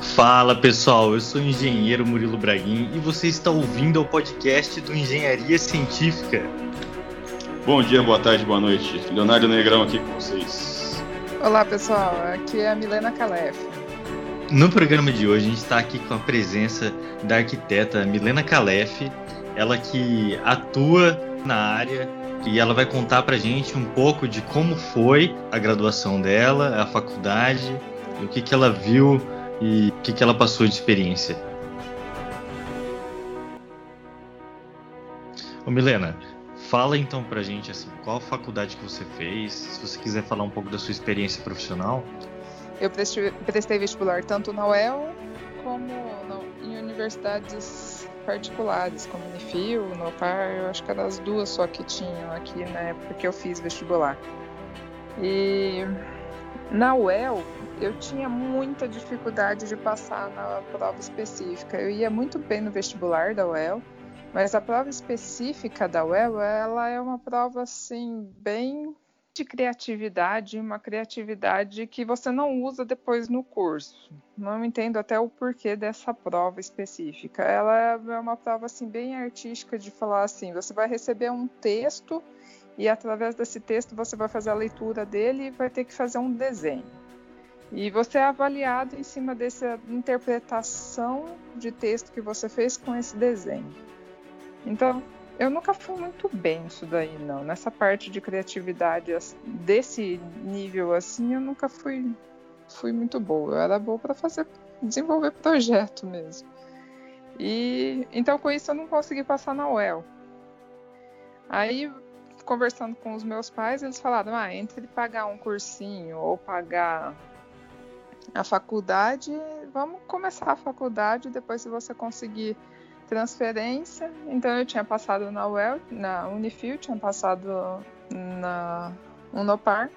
Fala pessoal, eu sou o engenheiro Murilo Braguin e você está ouvindo o podcast do Engenharia Científica. Bom dia, boa tarde, boa noite. Leonardo Negrão aqui com vocês. Olá pessoal, aqui é a Milena Calef. No programa de hoje a gente está aqui com a presença da arquiteta Milena Calef, ela que atua na área e ela vai contar pra gente um pouco de como foi a graduação dela, a faculdade, o que, que ela viu e o que, que ela passou de experiência. Ô Milena, fala então pra gente assim, qual faculdade que você fez, se você quiser falar um pouco da sua experiência profissional. Eu prestei, vestibular tanto na UEL como em universidades particulares, como Unifil, Nopar, eu acho que eram as duas só que tinham aqui na época que eu fiz vestibular. E na UEL, eu tinha muita dificuldade de passar na prova específica. Eu ia muito bem no vestibular da UEL, mas a prova específica da UEL, ela é uma prova assim bem de criatividade, uma criatividade que você não usa depois no curso. Não entendo até o porquê dessa prova específica. Ela é uma prova assim bem artística de falar assim, você vai receber um texto e através desse texto você vai fazer a leitura dele e vai ter que fazer um desenho. E você é avaliado em cima dessa interpretação de texto que você fez com esse desenho. Então, eu nunca fui muito bem nisso daí, não. Nessa parte de criatividade desse nível assim, eu nunca fui, fui muito boa. Eu era boa para fazer, desenvolver projeto mesmo. E então com isso eu não consegui passar na UEL. Aí conversando com os meus pais, eles falaram: ah, entre pagar um cursinho ou pagar a faculdade, vamos começar a faculdade, depois se você conseguir transferência. Então eu tinha passado na UEL, na Unifil, tinha passado na Unopar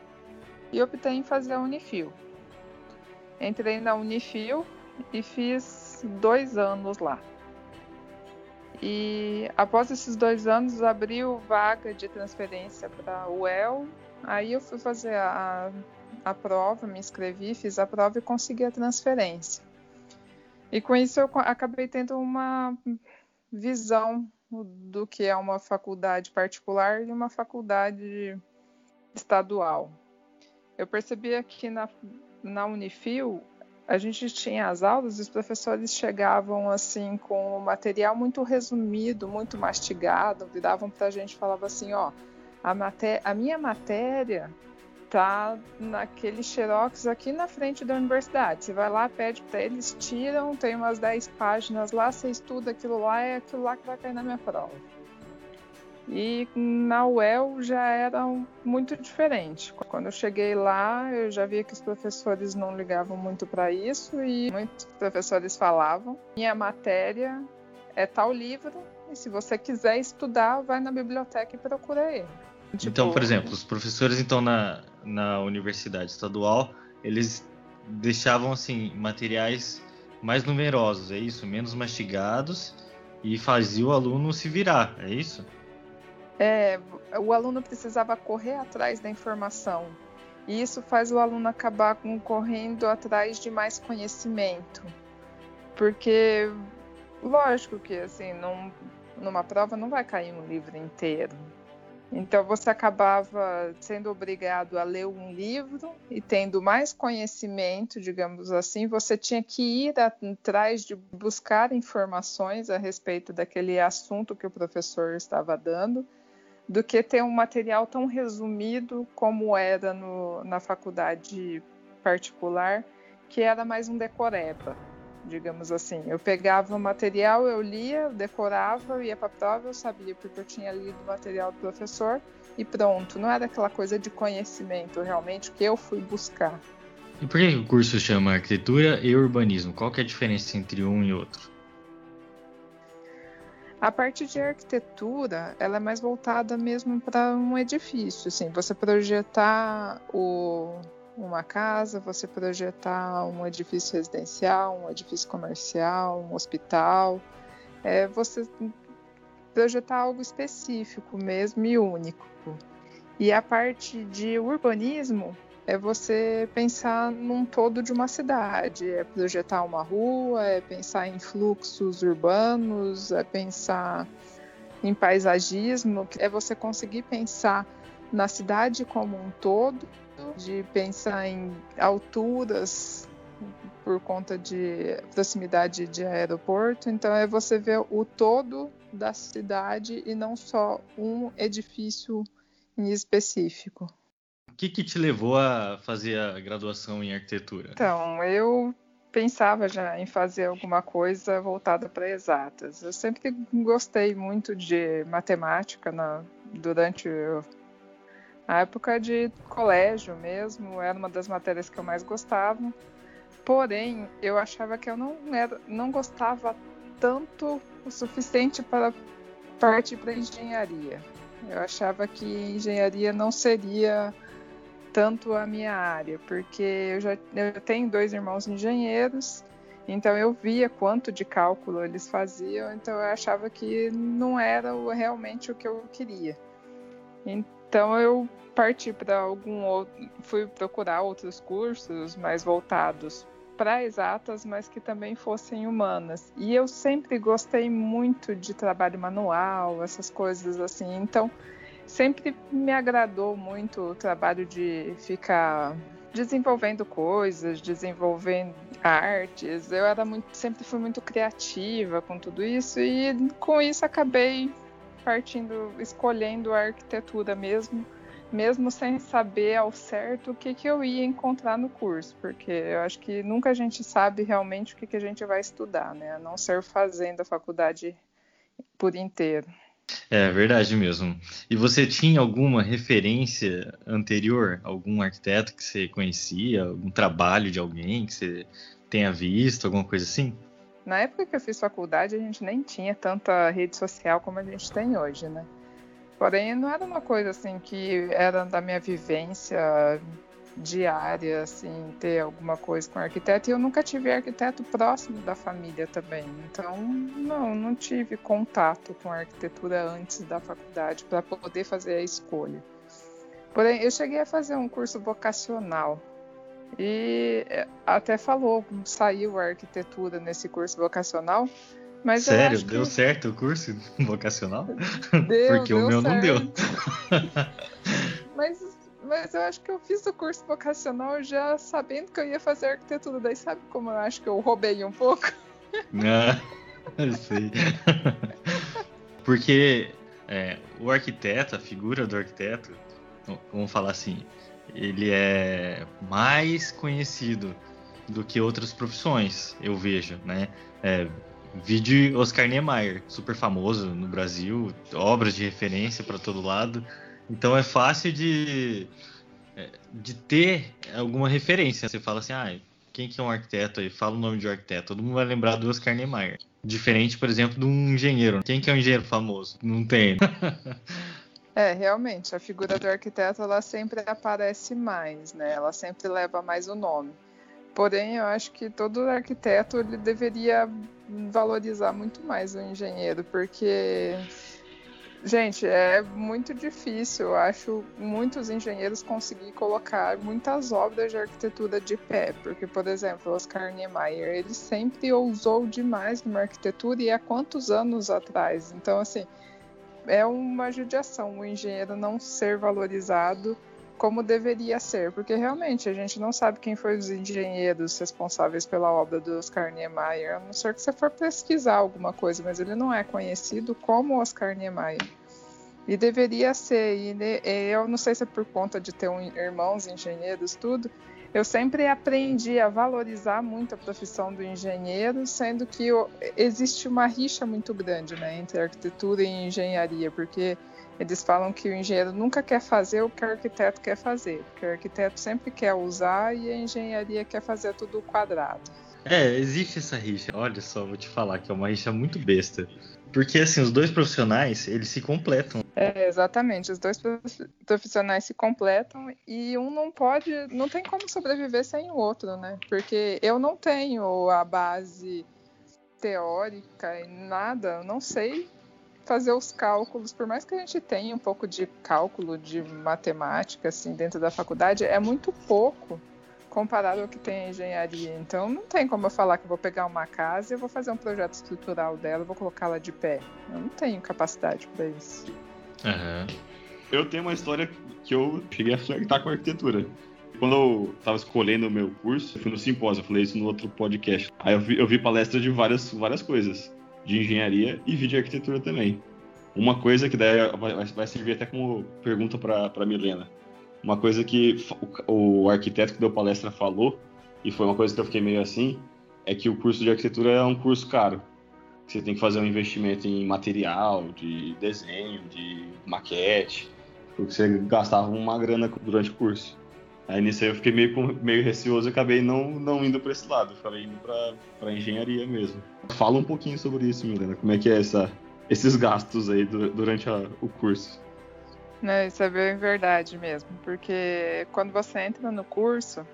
e optei em fazer a Unifil. Entrei na Unifil e fiz dois anos lá. E após esses dois anos abriu vaga de transferência para a UEL. Aí eu fui fazer a, a prova, me inscrevi, fiz a prova e consegui a transferência. E com isso eu acabei tendo uma visão do que é uma faculdade particular e uma faculdade estadual. Eu percebi aqui na, na Unifil, a gente tinha as aulas e os professores chegavam assim com o material muito resumido, muito mastigado, viravam para a gente e falavam assim, ó, a, a minha matéria tá naquele xerox aqui na frente da universidade. Você vai lá, pede para eles, tiram, tem umas 10 páginas lá, você estuda aquilo lá, é aquilo lá que vai cair na minha prova. E na UEL já era muito diferente. Quando eu cheguei lá, eu já via que os professores não ligavam muito para isso e muitos professores falavam: minha matéria é tal livro, e se você quiser estudar, vai na biblioteca e procura ele. Tipo... Então, por exemplo, os professores então na, na universidade estadual, eles deixavam assim materiais mais numerosos, é isso, menos mastigados e fazia o aluno se virar, é isso? É, o aluno precisava correr atrás da informação. E isso faz o aluno acabar correndo atrás de mais conhecimento. Porque, lógico que assim, num, numa prova não vai cair um livro inteiro. Então você acabava sendo obrigado a ler um livro e tendo mais conhecimento, digamos assim, você tinha que ir atrás de buscar informações a respeito daquele assunto que o professor estava dando, do que ter um material tão resumido como era no, na faculdade particular, que era mais um decoreba digamos assim. Eu pegava o material, eu lia, decorava, eu ia para a prova, eu sabia porque eu tinha lido o material do professor e pronto. Não era aquela coisa de conhecimento realmente que eu fui buscar. E por que o curso chama arquitetura e urbanismo? Qual que é a diferença entre um e outro? A parte de arquitetura, ela é mais voltada mesmo para um edifício, assim, você projetar o, uma casa, você projetar um edifício residencial, um edifício comercial, um hospital, é você projetar algo específico mesmo e único. E a parte de urbanismo é você pensar num todo de uma cidade, é projetar uma rua, é pensar em fluxos urbanos, é pensar em paisagismo, é você conseguir pensar na cidade como um todo, de pensar em alturas por conta de proximidade de aeroporto. Então é você ver o todo da cidade e não só um edifício em específico. O que, que te levou a fazer a graduação em arquitetura? Então, eu pensava já em fazer alguma coisa voltada para exatas. Eu sempre gostei muito de matemática na, durante a época de colégio mesmo, era uma das matérias que eu mais gostava. Porém, eu achava que eu não, era, não gostava tanto o suficiente para partir para engenharia. Eu achava que engenharia não seria tanto a minha área, porque eu já eu tenho dois irmãos engenheiros, então eu via quanto de cálculo eles faziam, então eu achava que não era realmente o que eu queria. Então eu parti para algum outro, fui procurar outros cursos mais voltados para exatas, mas que também fossem humanas. E eu sempre gostei muito de trabalho manual, essas coisas assim. Então, sempre me agradou muito o trabalho de ficar desenvolvendo coisas, desenvolvendo artes. Eu era muito, sempre fui muito criativa com tudo isso e com isso acabei partindo, escolhendo a arquitetura mesmo mesmo sem saber ao certo o que, que eu ia encontrar no curso, porque eu acho que nunca a gente sabe realmente o que, que a gente vai estudar, né? A não ser fazendo a faculdade por inteiro. É verdade mesmo. E você tinha alguma referência anterior? Algum arquiteto que você conhecia? Algum trabalho de alguém que você tenha visto? Alguma coisa assim? Na época que eu fiz faculdade, a gente nem tinha tanta rede social como a gente tem hoje, né? Porém, não era uma coisa assim que era da minha vivência diária, assim, ter alguma coisa com arquiteto. E eu nunca tive arquiteto próximo da família também. Então, não, não tive contato com arquitetura antes da faculdade para poder fazer a escolha. Porém, eu cheguei a fazer um curso vocacional. E até falou, saiu a arquitetura nesse curso vocacional, mas Sério, que... deu certo o curso vocacional? Deu, Porque deu o meu certo. não deu. mas, mas eu acho que eu fiz o curso vocacional já sabendo que eu ia fazer arquitetura. Daí sabe como eu acho que eu roubei um pouco? Ah, eu sei. Porque é, o arquiteto, a figura do arquiteto, vamos falar assim, ele é mais conhecido do que outras profissões, eu vejo, né? É, Vídeo Oscar Niemeyer, super famoso no Brasil, obras de referência para todo lado. Então é fácil de, de ter alguma referência. Você fala assim, ah, quem que é um arquiteto aí? Fala o nome de um arquiteto. Todo mundo vai lembrar do Oscar Niemeyer. Diferente, por exemplo, de um engenheiro. Quem que é um engenheiro famoso? Não tem. É, realmente, a figura do arquiteto ela sempre aparece mais, né? Ela sempre leva mais o nome. Porém, eu acho que todo arquiteto ele deveria valorizar muito mais o engenheiro, porque, gente, é muito difícil, eu acho, muitos engenheiros conseguir colocar muitas obras de arquitetura de pé, porque, por exemplo, Oscar Niemeyer, ele sempre ousou demais numa arquitetura e há quantos anos atrás? Então, assim, é uma judiação o engenheiro não ser valorizado como deveria ser, porque realmente a gente não sabe quem foi os engenheiros responsáveis pela obra do Oscar Niemeyer, a não ser que você for pesquisar alguma coisa, mas ele não é conhecido como Oscar Niemeyer. E deveria ser, e eu não sei se é por conta de ter um, irmãos engenheiros, tudo, eu sempre aprendi a valorizar muito a profissão do engenheiro, sendo que existe uma rixa muito grande né, entre arquitetura e engenharia, porque eles falam que o engenheiro nunca quer fazer o que o arquiteto quer fazer, porque o arquiteto sempre quer usar e a engenharia quer fazer tudo quadrado. É, existe essa rixa. Olha só, vou te falar que é uma rixa muito besta. Porque assim, os dois profissionais, eles se completam. É, exatamente, os dois profissionais se completam e um não pode, não tem como sobreviver sem o outro, né? Porque eu não tenho a base teórica e nada, eu não sei fazer os cálculos, por mais que a gente tenha um pouco de cálculo de matemática assim dentro da faculdade, é muito pouco comparado ao que tem a engenharia. Então não tem como eu falar que eu vou pegar uma casa e eu vou fazer um projeto estrutural dela, vou colocá-la de pé. Eu não tenho capacidade para isso. Uhum. Eu tenho uma história que eu cheguei a flertar com a arquitetura. Quando eu estava escolhendo o meu curso, eu fui no simpósio, eu falei isso no outro podcast. Aí eu vi, eu vi palestras de várias, várias coisas, de engenharia e vi de arquitetura também. Uma coisa que daí vai, vai servir até como pergunta para Milena uma coisa que o, arquiteto que deu palestra falou, e foi uma coisa que eu fiquei meio assim, é que o curso de arquitetura é um curso caro. Você tem que fazer um investimento em material, de desenho, de maquete, porque você gastava uma grana durante o curso. Aí nisso aí eu fiquei meio, meio receoso e acabei não, não indo para esse lado, falei indo para engenharia mesmo. Fala um pouquinho sobre isso, Milena, como é que é essa, esses gastos aí durante a, o curso. Né, isso é bem verdade mesmo, porque quando você entra no curso,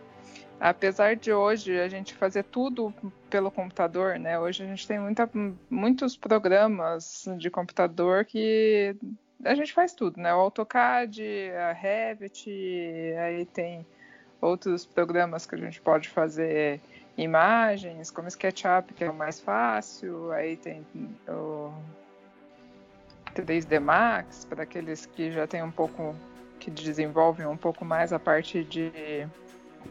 apesar de hoje a gente fazer tudo pelo computador, né? Hoje a gente tem muita, muitos programas de computador que a gente faz tudo, né? O AutoCAD, a Revit, aí tem outros programas que a gente pode fazer imagens, como SketchUp, que é o mais fácil, aí tem o 3D Max, para aqueles que já têm um pouco, que desenvolvem um pouco mais a parte de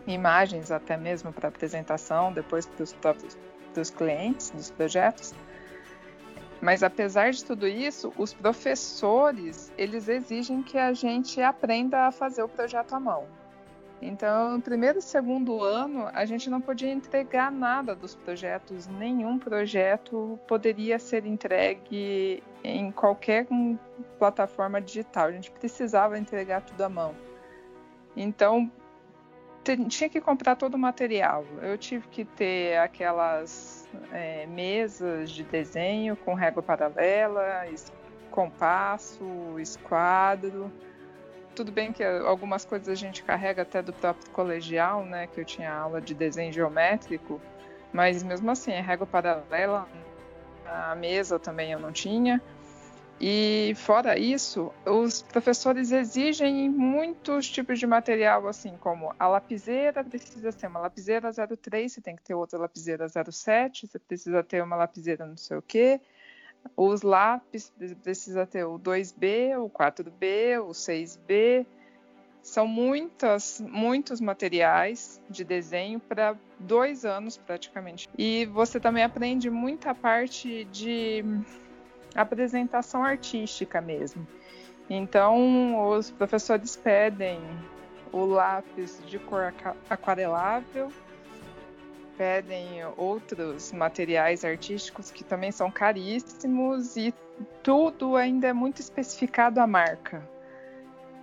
imagens, até mesmo para apresentação, depois para os dos clientes, dos projetos. Mas apesar de tudo isso, os professores, eles exigem que a gente aprenda a fazer o projeto à mão. Então, no primeiro e segundo ano, a gente não podia entregar nada dos projetos, nenhum projeto poderia ser entregue em qualquer plataforma digital, a gente precisava entregar tudo à mão. Então, tinha que comprar todo o material. Eu tive que ter aquelas é, mesas de desenho com régua paralela, compasso, esquadro tudo bem que algumas coisas a gente carrega até do próprio colegial, né? Que eu tinha aula de desenho geométrico, mas mesmo assim, a régua paralela, a mesa também eu não tinha. E fora isso, os professores exigem muitos tipos de material, assim como a lapiseira precisa ser uma lapiseira 03, você tem que ter outra lapiseira 07, você precisa ter uma lapiseira não sei o quê. Os lápis precisa ter o 2B, o 4B, o 6B. São muitas, muitos materiais de desenho para dois anos praticamente. E você também aprende muita parte de apresentação artística mesmo. Então, os professores pedem o lápis de cor aquarelável, pedem outros materiais artísticos que também são caríssimos e tudo ainda é muito especificado a marca.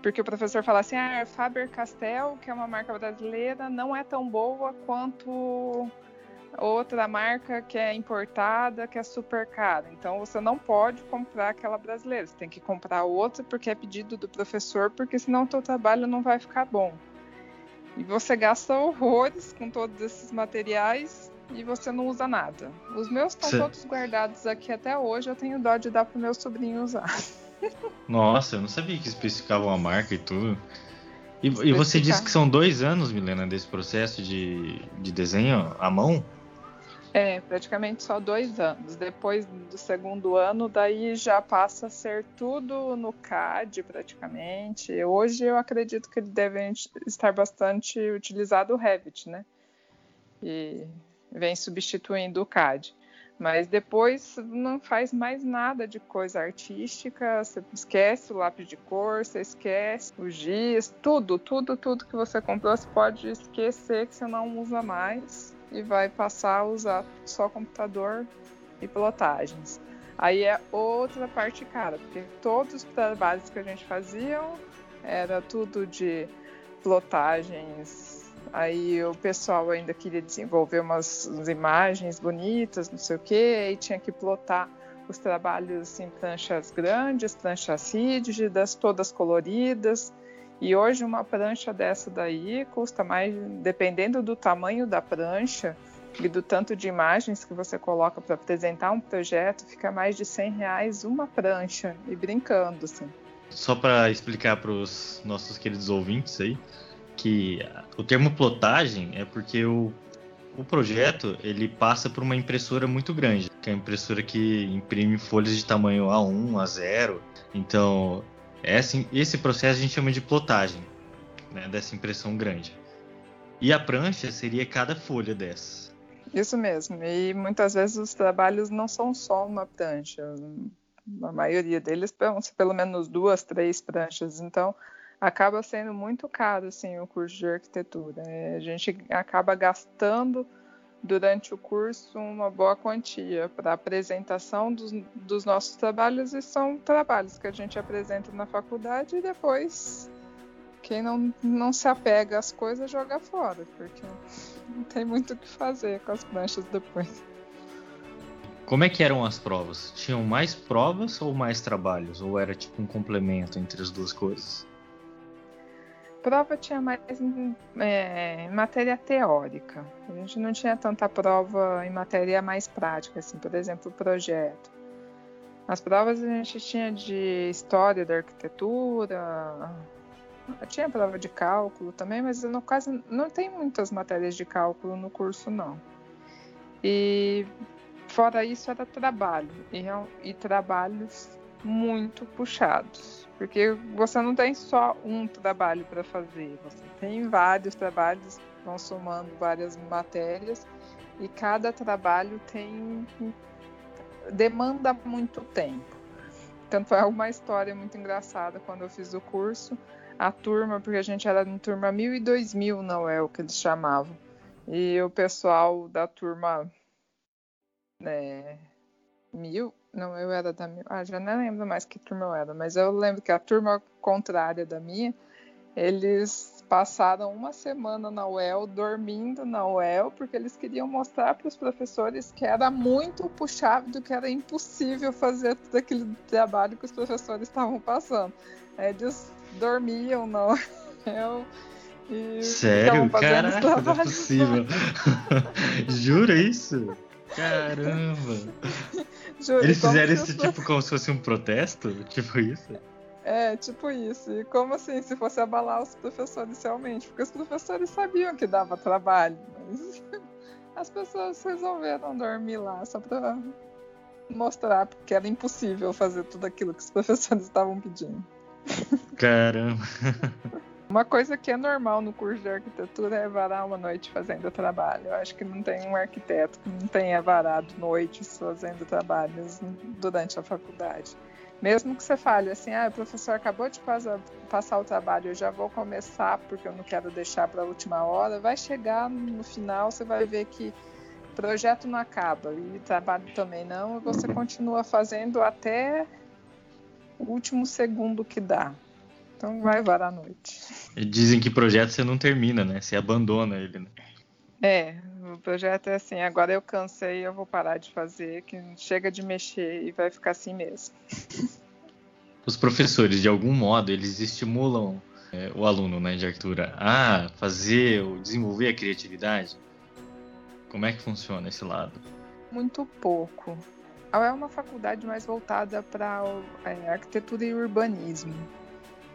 Porque o professor fala assim: ah, Faber-Castell, que é uma marca brasileira, não é tão boa quanto outra marca que é importada, que é super cara. Então você não pode comprar aquela brasileira, você tem que comprar outra porque é pedido do professor, porque senão o teu trabalho não vai ficar bom. E você gasta horrores com todos esses materiais e você não usa nada. Os meus estão todos guardados aqui até hoje, eu tenho dó de dar pro meu sobrinho usar. Nossa, eu não sabia que especificavam a marca e tudo. E, e você disse que são dois anos, Milena, desse processo de, de desenho à mão? É, praticamente só dois anos. Depois do segundo ano, daí já passa a ser tudo no CAD, praticamente. Hoje eu acredito que ele deve estar bastante utilizado o Revit, né? E vem substituindo o CAD. Mas depois não faz mais nada de coisa artística, você esquece o lápis de cor, você esquece o giz, tudo, tudo, tudo que você comprou, você pode esquecer que você não usa mais e vai passar a usar só computador e pilotagens. Aí é outra parte cara, porque todos os trabalhos que a gente fazia era tudo de pilotagens. Aí o pessoal ainda queria desenvolver umas, umas imagens bonitas, não sei o que, e tinha que plotar os trabalhos em pranchas grandes, pranchas rígidas, todas coloridas. E hoje uma prancha dessa daí custa mais, dependendo do tamanho da prancha, e do tanto de imagens que você coloca para apresentar um projeto, fica mais de 100 reais uma prancha e brincando, assim. Só para explicar para os nossos queridos ouvintes aí, que o termo plotagem é porque o, o projeto ele passa por uma impressora muito grande, que é a impressora que imprime folhas de tamanho A1, A0. Então, esse, esse processo a gente chama de plotagem, né, dessa impressão grande. E a prancha seria cada folha dessa. Isso mesmo. E muitas vezes os trabalhos não são só uma prancha. A maioria deles ser pelo menos duas, três pranchas. Então, acaba sendo muito caro assim, o curso de arquitetura. É, a gente acaba gastando durante o curso uma boa quantia para apresentação dos, dos, nossos trabalhos e são trabalhos que a gente apresenta na faculdade e depois quem não, não se apega às coisas joga fora, porque não tem muito o que fazer com as pranchas depois. Como é que eram as provas? Tinham mais provas ou mais trabalhos? Ou era tipo um complemento entre as duas coisas? Prova tinha mais é, matéria teórica. A gente não tinha tanta prova em matéria mais prática, assim, por exemplo, projeto. As provas a gente tinha de história da arquitetura, tinha prova de cálculo também, mas no caso não tem muitas matérias de cálculo no curso não. E Fora isso, era trabalho. E, e trabalhos muito puxados. Porque você não tem só um trabalho para fazer, você tem vários trabalhos, vão somando várias matérias, e cada trabalho tem demanda muito tempo. Tanto é uma história muito engraçada quando eu fiz o curso. A turma, porque a gente era em turma 1000 e 2000, não é o que eles chamavam. E o pessoal da turma é, mil. Não, eu era da mil. Ah, já nem lembro mais que turma eu era, mas eu lembro que a turma contrária da minha, eles passaram uma semana na UEL, dormindo na UEL, porque eles queriam mostrar para os professores que era muito puxado, que era impossível fazer todo aquele trabalho que os professores estavam passando. Eles dormiam na UEL. E Sério? Caraca, não é possível. Jura isso? Caramba! Juro, Eles fizeram esse tipo como se fosse um protesto? Tipo isso? É, tipo isso. E como assim, se fosse abalar os professores realmente? Porque os professores sabiam que dava trabalho, mas as pessoas resolveram dormir lá só pra mostrar que era impossível fazer tudo aquilo que os professores estavam pedindo. Caramba! Uma coisa que é normal no curso de arquitetura é varar uma noite fazendo trabalho. Eu acho que não tem um arquiteto que não tenha varado noites fazendo trabalhos durante a faculdade. Mesmo que você fale assim, ah, o professor acabou de passar, o trabalho, eu já vou começar porque eu não quero deixar para a última hora, vai chegar no final, você vai ver que projeto não acaba e trabalho também não, e você continua fazendo até o último segundo que dá. Então vai varar a noite. Dizem que projeto você não termina, né? Você abandona ele, né? É, o projeto é assim, agora eu cansei, eu vou parar de fazer, que chega de mexer e vai ficar assim mesmo. Os professores, de algum modo, eles estimulam é, o aluno né, de arquitetura a fazer ou desenvolver a criatividade? Como é que funciona esse lado? Muito pouco. É uma faculdade mais voltada para é, arquitetura e urbanismo.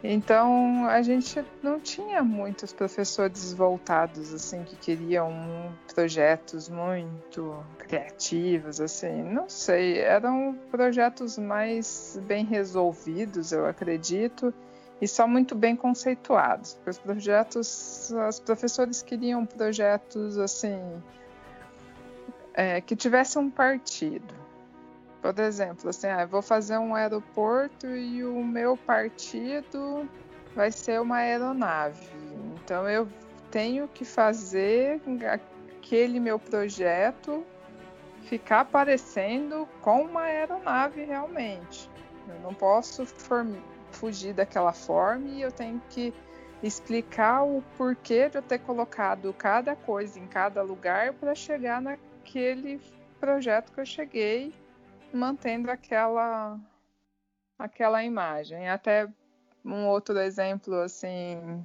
Então a gente não tinha muitos professores voltados assim que queriam projetos muito criativos assim, não sei, eram projetos mais bem resolvidos, eu acredito, e só muito bem conceituados. Os projetos, os professores queriam projetos assim é, que tivessem um partido por exemplo, assim, ah, vou fazer um aeroporto e o meu partido vai ser uma aeronave. Então eu tenho que fazer aquele meu projeto ficar parecendo com uma aeronave realmente. Eu não posso fugir daquela forma e eu tenho que explicar o porquê de eu ter colocado cada coisa em cada lugar para chegar naquele projeto que eu cheguei mantendo aquela aquela imagem. Até um outro exemplo assim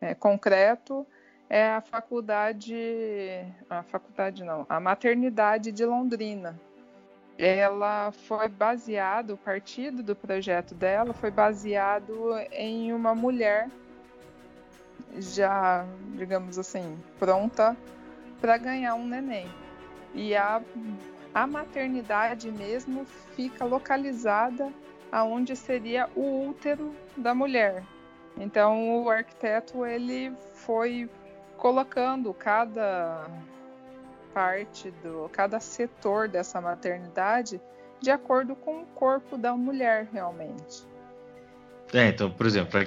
é, concreto é a faculdade, a faculdade não, a maternidade de Londrina. Ela foi baseado, o partido do projeto dela foi baseado em uma mulher já, digamos assim, pronta para ganhar um neném. E a, a maternidade mesmo fica localizada aonde seria o útero da mulher. Então o arquiteto ele foi colocando cada parte do cada setor dessa maternidade de acordo com o corpo da mulher realmente. É, então, por exemplo,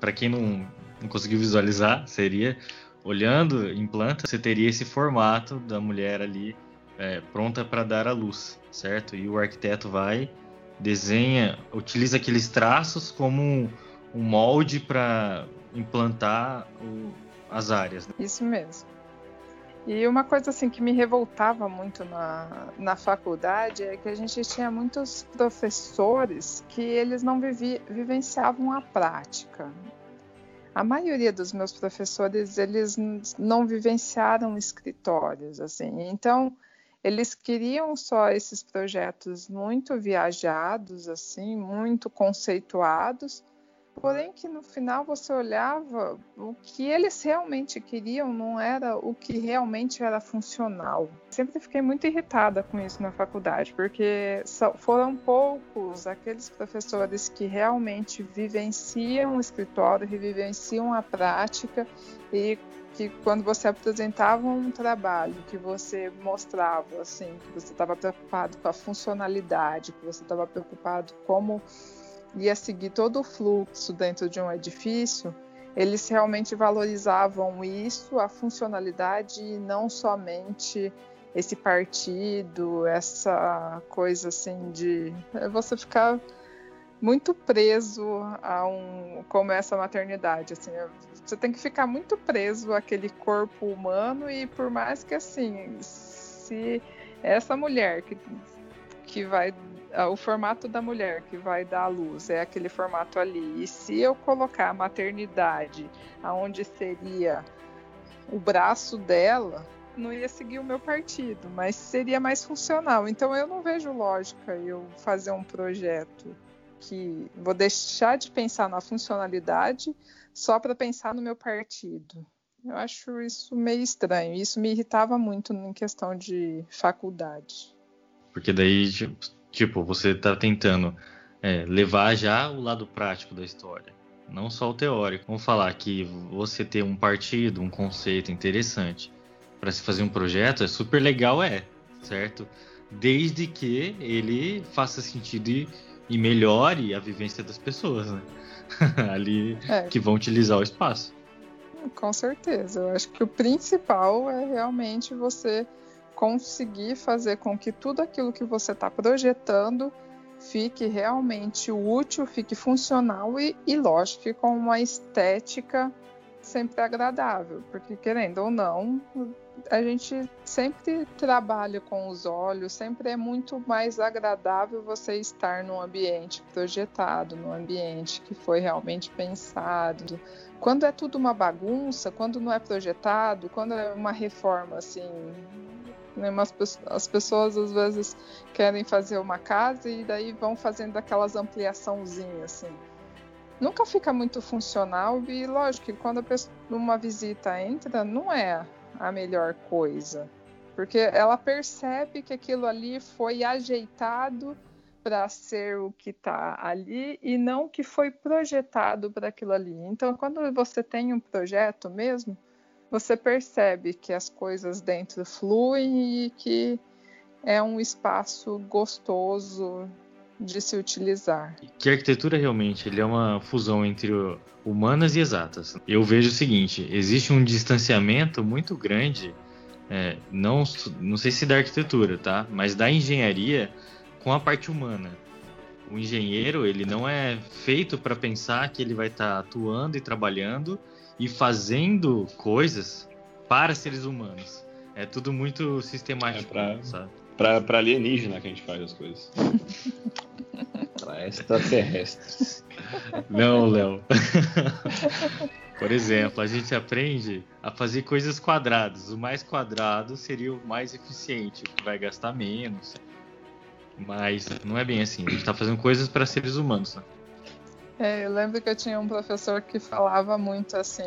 para quem não, não conseguiu visualizar, seria olhando em planta, você teria esse formato da mulher ali é, pronta para dar à luz, certo? E o arquiteto vai, desenha, utiliza aqueles traços como um, um molde para implantar o, as áreas. Né? Isso mesmo. E uma coisa assim que me revoltava muito na, na faculdade é que a gente tinha muitos professores que eles não vivi, vivenciavam a prática. A maioria dos meus professores eles não vivenciaram escritórios assim. Então eles queriam só esses projetos muito viajados assim, muito conceituados Porém que no final você olhava, o que eles realmente queriam não era o que realmente era funcional. Sempre fiquei muito irritada com isso na faculdade, porque foram poucos aqueles professores que realmente vivenciam o escritório, que vivenciam a prática e que quando você apresentava um trabalho, que você mostrava assim, que você estava preocupado com a funcionalidade, que você estava preocupado como ia seguir todo o fluxo dentro de um edifício, eles realmente valorizavam isso, a funcionalidade e não somente esse partido, essa coisa assim de você ficar muito preso a um como essa maternidade assim você tem que ficar muito preso àquele corpo humano e por mais que assim se essa mulher que, que vai ah, o formato da mulher que vai dar à luz é aquele formato ali. E se eu colocar a maternidade aonde seria o braço dela, não ia seguir o meu partido, mas seria mais funcional. Então eu não vejo lógica eu fazer um projeto que vou deixar de pensar na funcionalidade só para pensar no meu partido. Eu acho isso meio estranho. Isso me irritava muito em questão de faculdade. Porque daí tipo, Tipo, você está tentando é, levar já o lado prático da história, não só o teórico. Vamos falar que você ter um partido, um conceito interessante para se fazer um projeto é super legal, é, certo? Desde que ele faça sentido e, e melhore a vivência das pessoas, né? Ali é. que vão utilizar o espaço. Com certeza. Eu acho que o principal é realmente você conseguir fazer com que tudo aquilo que você está projetando fique realmente útil, fique funcional e, e, lógico, com uma estética sempre agradável, porque querendo ou não, a gente sempre trabalha com os olhos, sempre é muito mais agradável você estar num ambiente projetado, num ambiente que foi realmente pensado. Quando é tudo uma bagunça, quando não é projetado, quando é uma reforma assim né? As pessoas às vezes querem fazer uma casa e daí vão fazendo aquelas ampliaçãozinhas assim. Nunca fica muito funcional e lógico que quando pessoa, uma visita entra, não é a melhor coisa. Porque ela percebe que aquilo ali foi ajeitado para ser o que está ali e não que foi projetado para aquilo ali. Então, quando você tem um projeto mesmo, você percebe que as coisas dentro fluem e que é um espaço gostoso de se utilizar. Que a arquitetura realmente ele é uma fusão entre humanas e exatas. Eu vejo o seguinte: existe um distanciamento muito grande, é, não, não sei se da arquitetura, tá? Mas da engenharia com a parte humana. O engenheiro ele não é feito para pensar que ele vai estar tá atuando e trabalhando e fazendo coisas para seres humanos. É tudo muito sistemático, é pra, sabe? Pra, pra alienígena que a gente faz as coisas. para extraterrestres. Não, Léo. Por exemplo, a gente aprende a fazer coisas quadradas. O mais quadrado seria o mais eficiente, o que vai gastar menos. Mas não é bem assim. A gente está fazendo coisas para seres humanos. Né? É, eu lembro que eu tinha um professor que falava muito assim: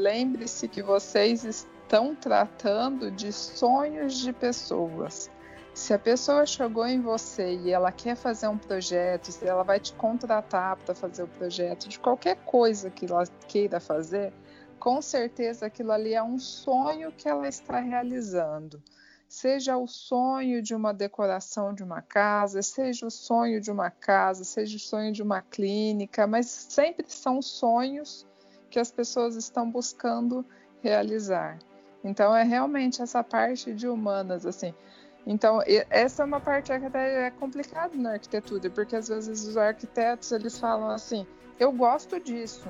lembre-se que vocês estão tratando de sonhos de pessoas. Se a pessoa chegou em você e ela quer fazer um projeto, se ela vai te contratar para fazer o projeto de qualquer coisa que ela queira fazer, com certeza aquilo ali é um sonho que ela está realizando. Seja o sonho de uma decoração de uma casa, seja o sonho de uma casa, seja o sonho de uma clínica, mas sempre são sonhos que as pessoas estão buscando realizar. Então é realmente essa parte de humanas assim então, essa é uma parte que até é complicada na arquitetura, porque às vezes os arquitetos eles falam assim: eu gosto disso,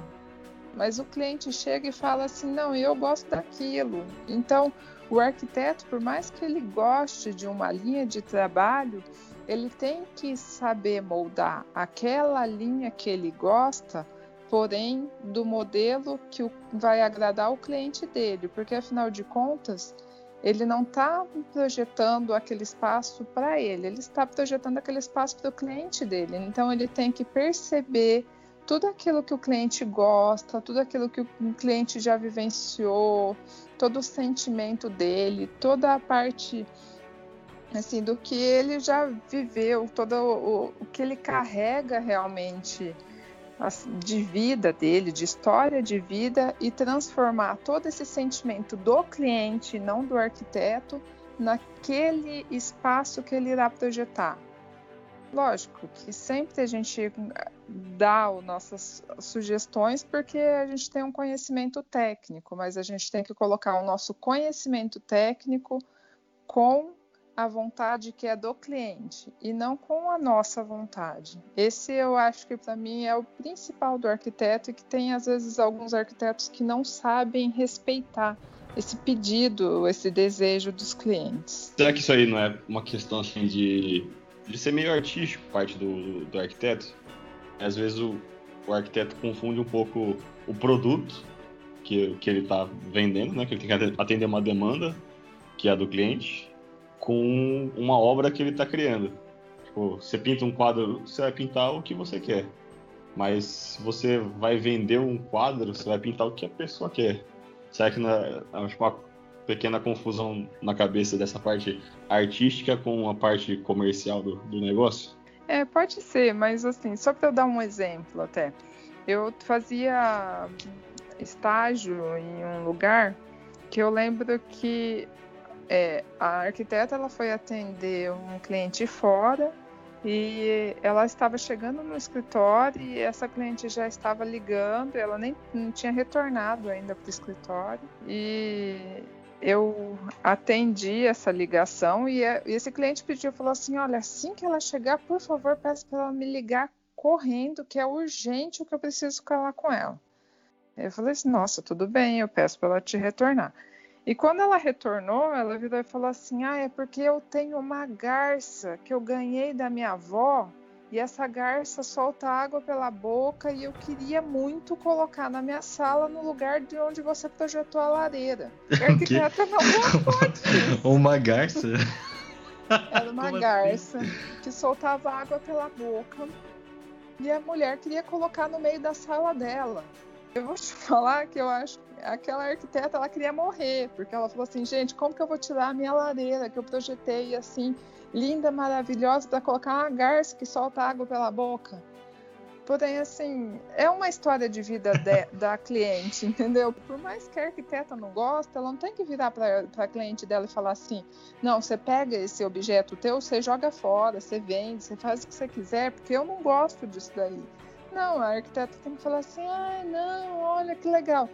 mas o cliente chega e fala assim: não, eu gosto daquilo. Então, o arquiteto, por mais que ele goste de uma linha de trabalho, ele tem que saber moldar aquela linha que ele gosta, porém do modelo que vai agradar o cliente dele, porque afinal de contas ele não está projetando aquele espaço para ele, ele está projetando aquele espaço para o cliente dele. Então ele tem que perceber tudo aquilo que o cliente gosta, tudo aquilo que o cliente já vivenciou, todo o sentimento dele, toda a parte assim do que ele já viveu, todo o, o que ele carrega realmente de vida dele, de história de vida e transformar todo esse sentimento do cliente, não do arquiteto, naquele espaço que ele irá projetar. Lógico que sempre a gente dá as nossas sugestões porque a gente tem um conhecimento técnico, mas a gente tem que colocar o nosso conhecimento técnico com a vontade que é do cliente e não com a nossa vontade. Esse eu acho que para mim é o principal do arquiteto e que tem às vezes alguns arquitetos que não sabem respeitar esse pedido, esse desejo dos clientes. Será que isso aí não é uma questão assim de, de ser meio artístico parte do, do arquiteto? Às vezes o, o arquiteto confunde um pouco o produto que, que ele está vendendo, né? que ele tem que atender uma demanda que é a do cliente com uma obra que ele está criando. Tipo, você pinta um quadro, você vai pintar o que você quer. Mas se você vai vender um quadro, você vai pintar o que a pessoa quer. Será que é tipo, uma pequena confusão na cabeça dessa parte artística com a parte comercial do, do negócio? É, pode ser, mas assim, só para eu dar um exemplo até. Eu fazia estágio em um lugar que eu lembro que é, a arquiteta ela foi atender um cliente fora e ela estava chegando no escritório e essa cliente já estava ligando, ela nem tinha retornado ainda para o escritório e eu atendi essa ligação e, e esse cliente pediu, falou assim, olha, assim que ela chegar, por favor, peça para ela me ligar correndo, que é urgente o que eu preciso falar com ela. Eu falei assim, nossa, tudo bem, eu peço para ela te retornar. E quando ela retornou, ela virou e falou assim: Ah, é porque eu tenho uma garça que eu ganhei da minha avó e essa garça solta água pela boca e eu queria muito colocar na minha sala no lugar de onde você projetou a lareira. Arquiteta não gostou Uma garça? Era uma Como assim? garça assim? que soltava água pela boca e a mulher queria colocar no meio da sala dela. Eu vou te falar que eu acho que aquela arquiteta ela queria morrer, porque ela falou assim, gente, como que eu vou tirar a minha lareira que eu projetei assim, linda, maravilhosa, para colocar uma garça que solta água pela boca? Porém, assim, é uma história de vida de, da cliente, entendeu? Por mais que a arquiteta não goste, ela não tem que virar para a cliente dela e falar assim: não, você pega esse objeto teu, você joga fora, você vende, você faz o que você quiser, porque eu não gosto disso daí. Não, a arquiteta tem que falar assim: ah, não, olha que legal.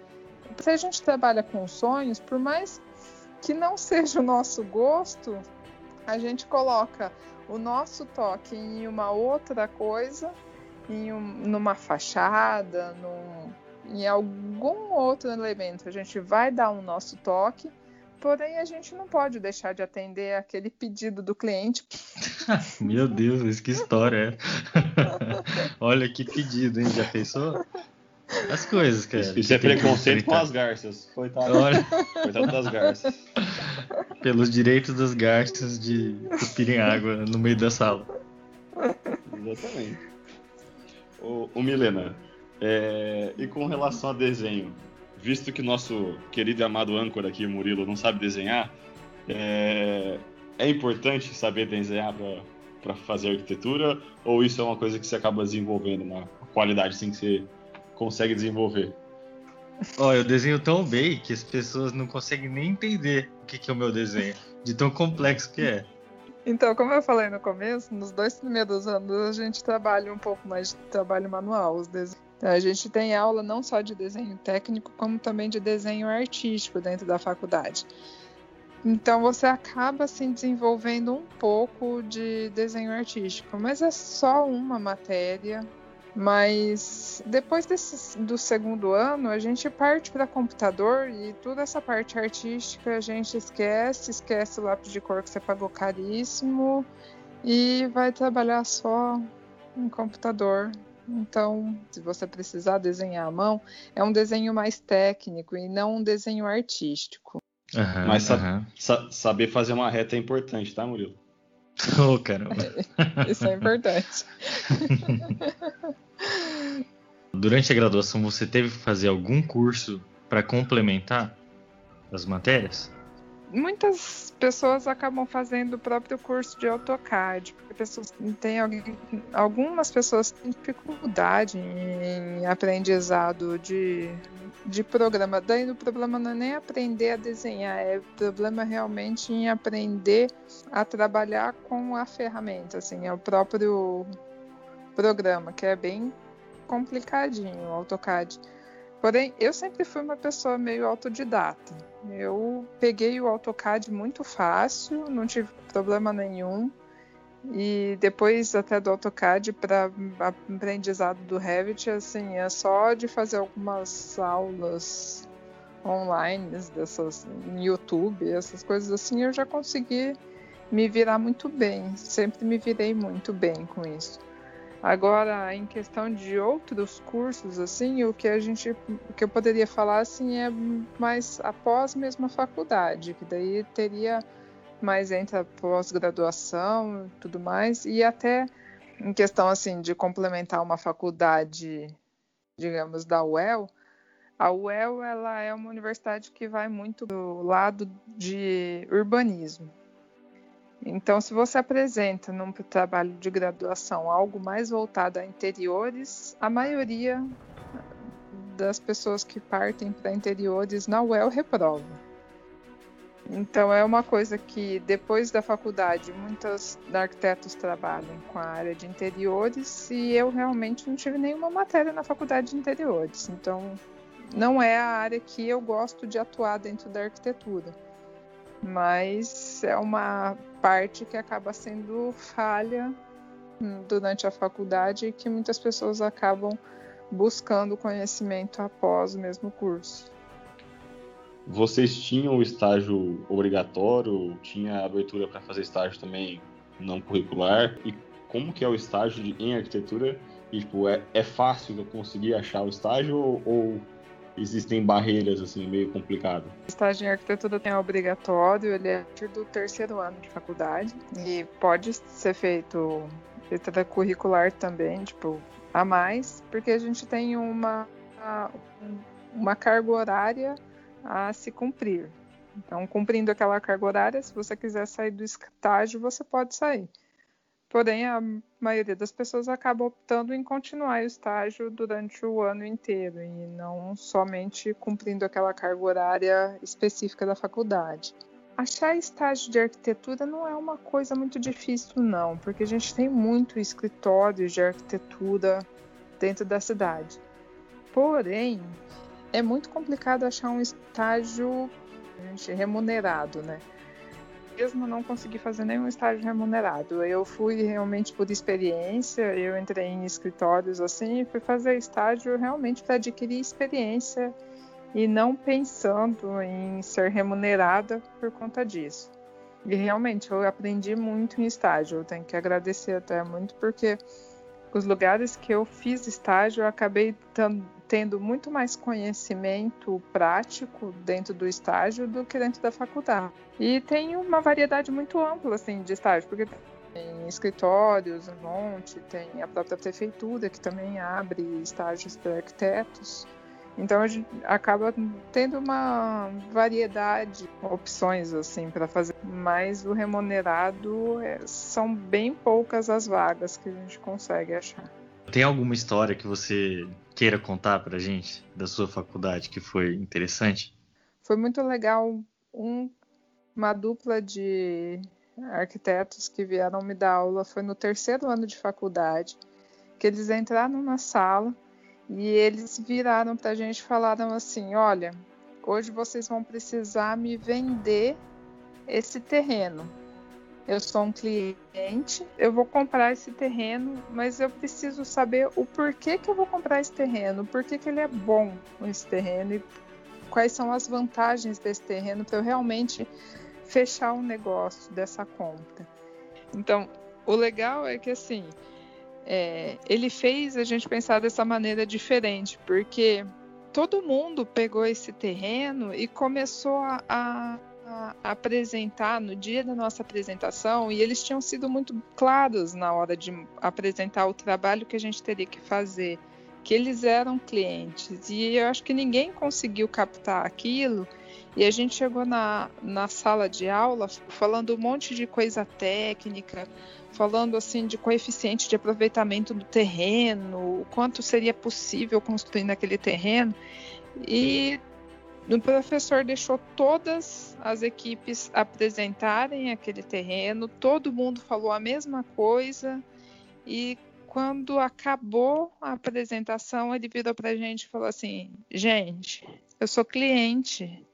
Se a gente trabalha com sonhos, por mais que não seja o nosso gosto, a gente coloca o nosso toque em uma outra coisa, em um, numa fachada, num, em algum outro elemento. A gente vai dar o nosso toque, porém a gente não pode deixar de atender aquele pedido do cliente. Meu Deus, que história é? Olha que pedido, hein? Já pensou? As coisas, cara. Isso, é preconceito com as garças. Coitado. Olha... Coitado das garças. Pelos direitos das garças de cuspirem água no meio da sala. Exatamente. O, o Milena, é... e com relação a desenho, visto que nosso querido e amado âncora aqui, Murilo, não sabe desenhar, é, é importante saber desenhar para fazer arquitetura? Ou isso é uma coisa que você acaba desenvolvendo, uma qualidade assim que você consegue desenvolver? Ó, eu desenho tão bem que as pessoas não conseguem nem entender o que, que é o meu desenho, de tão complexo que é. Então, como eu falei no começo, nos dois primeiros anos a gente trabalha um pouco mais de trabalho manual, os desenhos. Então, a gente tem aula não só de desenho técnico, como também de desenho artístico dentro da faculdade. Então você acaba assim desenvolvendo um pouco de desenho artístico, mas é só uma matéria. Mas depois desse, do segundo ano, a gente parte para computador e toda essa parte artística a gente esquece, esquece o lápis de cor que você pagou caríssimo e vai trabalhar só em computador. Então, se você precisar desenhar à mão, é um desenho mais técnico e não um desenho artístico. Uhum, Mas sa uhum. sa saber fazer uma reta é importante, tá, Murilo? Ô, oh, caramba. Isso é importante. Durante a graduação, você teve que fazer algum curso para complementar as matérias? Muitas pessoas acabam fazendo o próprio curso de AutoCAD, porque pessoas têm algumas pessoas têm dificuldade em aprendizado de de programa. Daí o problema não é nem aprender a desenhar, é o problema realmente em aprender a trabalhar com a ferramenta, assim, é o próprio programa, que é bem complicadinho, o AutoCAD. Porém, eu sempre fui uma pessoa meio autodidata. Eu peguei o AutoCAD muito fácil, não tive problema nenhum. E depois até do AutoCAD para aprendizado do Revit, assim, é só de fazer algumas aulas online dessas no YouTube, essas coisas assim, eu já consegui me virar muito bem. Sempre me virei muito bem com isso. Agora, em questão de outros cursos, assim, o que a gente, o que eu poderia falar, assim, é mais após mesmo a faculdade, que daí teria mais entra pós-graduação e tudo mais, e até em questão assim de complementar uma faculdade, digamos, da UEL, a UEL ela é uma universidade que vai muito do lado de urbanismo. Então, se você apresenta num trabalho de graduação algo mais voltado a interiores, a maioria das pessoas que partem para interiores na UEL reprova. Então é uma coisa que depois da faculdade muitos arquitetos trabalham com a área de interiores e eu realmente não tive nenhuma matéria na faculdade de interiores. Então não é a área que eu gosto de atuar dentro da arquitetura. Mas é uma parte que acaba sendo falha hum, durante a faculdade e que muitas pessoas acabam buscando conhecimento após o mesmo curso. Vocês tinham o estágio obrigatório? Tinha abertura para fazer estágio também não curricular? E como que é o estágio de, em arquitetura? E, tipo, é, é fácil conseguir achar o estágio ou, ou existem barreiras assim meio complicado? Estágio em arquitetura tem obrigatório, ele é a partir do terceiro ano de faculdade e pode ser feito extracurricular também, tipo, a mais, porque a gente tem uma, uma carga horária a se cumprir. Então, cumprindo aquela carga horária, se você quiser sair do estágio, você pode sair. Porém, a maioria das pessoas acaba optando em continuar o estágio durante o ano inteiro e não somente cumprindo aquela carga horária específica da faculdade. Achar estágio de arquitetura não é uma coisa muito difícil, não, porque a gente tem muito escritório de arquitetura dentro da cidade. Porém, é muito complicado achar um estágio remunerado, né? Mesmo não consegui fazer nenhum estágio remunerado. Eu fui realmente por experiência, eu entrei em escritórios assim e fui fazer estágio realmente para adquirir experiência e não pensando em ser remunerada por conta disso. E realmente eu aprendi muito em estágio, eu tenho que agradecer até muito porque os lugares que eu fiz estágio, eu acabei tendo muito mais conhecimento prático dentro do estágio do que dentro da faculdade. E tem uma variedade muito ampla assim de estágio, porque tem escritórios, um monte, tem a própria prefeitura que também abre estágios para arquitetos. Então a gente acaba tendo uma variedade de opções assim para fazer, mas o remunerado é, são bem poucas as vagas que a gente consegue achar. Tem alguma história que você queira contar para a gente da sua faculdade que foi interessante? Foi muito legal um, uma dupla de arquitetos que vieram me dar aula. Foi no terceiro ano de faculdade que eles entraram na sala e eles viraram para a gente e falaram assim: olha, hoje vocês vão precisar me vender esse terreno. Eu sou um cliente, eu vou comprar esse terreno, mas eu preciso saber o porquê que eu vou comprar esse terreno, por que ele é bom esse terreno e quais são as vantagens desse terreno para eu realmente fechar o um negócio dessa compra. Então, o legal é que assim, é, ele fez a gente pensar dessa maneira diferente, porque todo mundo pegou esse terreno e começou a, a, a, apresentar no dia da nossa apresentação, e eles tinham sido muito claros na hora de apresentar o trabalho que a gente teria que fazer, que eles eram clientes, e eu acho que ninguém conseguiu captar aquilo. E a gente chegou na, na sala de aula falando um monte de coisa técnica, falando assim de coeficiente de aproveitamento do terreno, o quanto seria possível construir naquele terreno. E o professor deixou todas as equipes apresentarem aquele terreno, todo mundo falou a mesma coisa e quando acabou a apresentação, ele virou para a gente e falou assim: gente, eu sou cliente,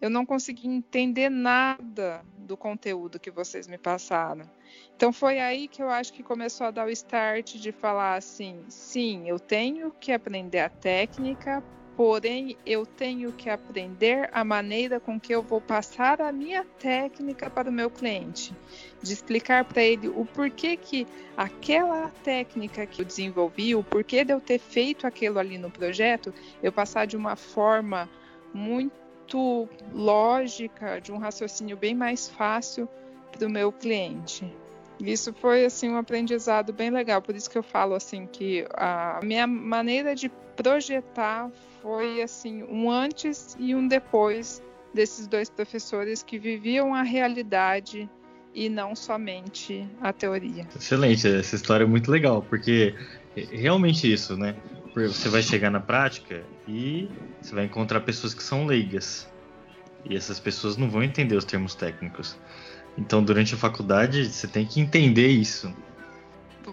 eu não consegui entender nada do conteúdo que vocês me passaram. Então foi aí que eu acho que começou a dar o start de falar assim: sim, eu tenho que aprender a técnica, porém eu tenho que aprender a maneira com que eu vou passar a minha técnica para o meu cliente, de explicar para ele o porquê que aquela técnica que eu desenvolvi, o porquê de eu ter feito aquilo ali no projeto, eu passar de uma forma muito lógica, de um raciocínio bem mais fácil para o meu cliente. Isso foi assim um aprendizado bem legal, por isso que eu falo assim que a minha maneira de projetar foi assim um antes e um depois desses dois professores que viviam a realidade e não somente a teoria. Excelente, essa história é muito legal, porque realmente isso, né? Você vai chegar na prática e você vai encontrar pessoas que são leigas. E essas pessoas não vão entender os termos técnicos. Então, durante a faculdade, você tem que entender isso.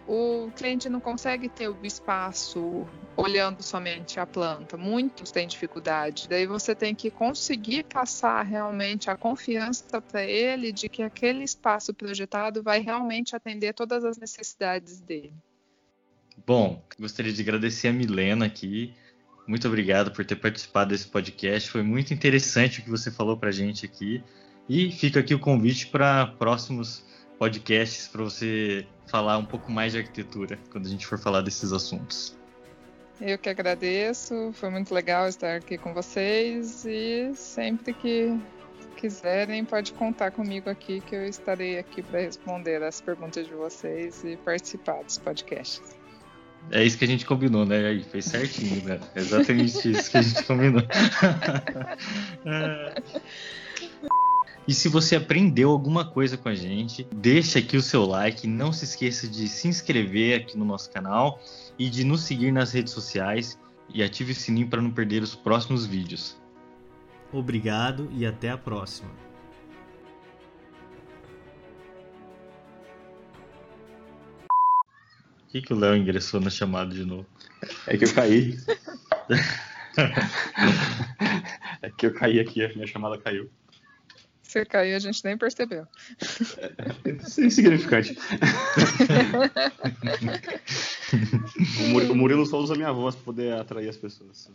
O cliente não consegue ter o espaço olhando somente a planta. Muitos têm dificuldade. Daí você tem que conseguir passar realmente a confiança para ele de que aquele espaço projetado vai realmente atender todas as necessidades dele. Bom, gostaria de agradecer a Milena aqui. Muito obrigado por ter participado desse podcast. Foi muito interessante o que você falou para gente aqui. E fica aqui o convite para próximos podcasts para você falar um pouco mais de arquitetura quando a gente for falar desses assuntos. Eu que agradeço, foi muito legal estar aqui com vocês e sempre que quiserem pode contar comigo aqui que eu estarei aqui para responder as perguntas de vocês e participar dos podcasts. É isso que a gente combinou, né? Aí, fez certinho, né? Exatamente isso que a gente combinou. E se você aprendeu alguma coisa com a gente, deixa aqui o seu like, não se esqueça de se inscrever aqui no nosso canal e de nos seguir nas redes sociais e ative o sininho para não perder os próximos vídeos. Obrigado e até a próxima. Por que, que o Léo ingressou na chamada de novo? É que eu caí. é que eu caí aqui, a minha chamada caiu. Você caiu, a gente nem percebeu. É, é insignificante. o Murilo só usa minha voz para poder atrair as pessoas.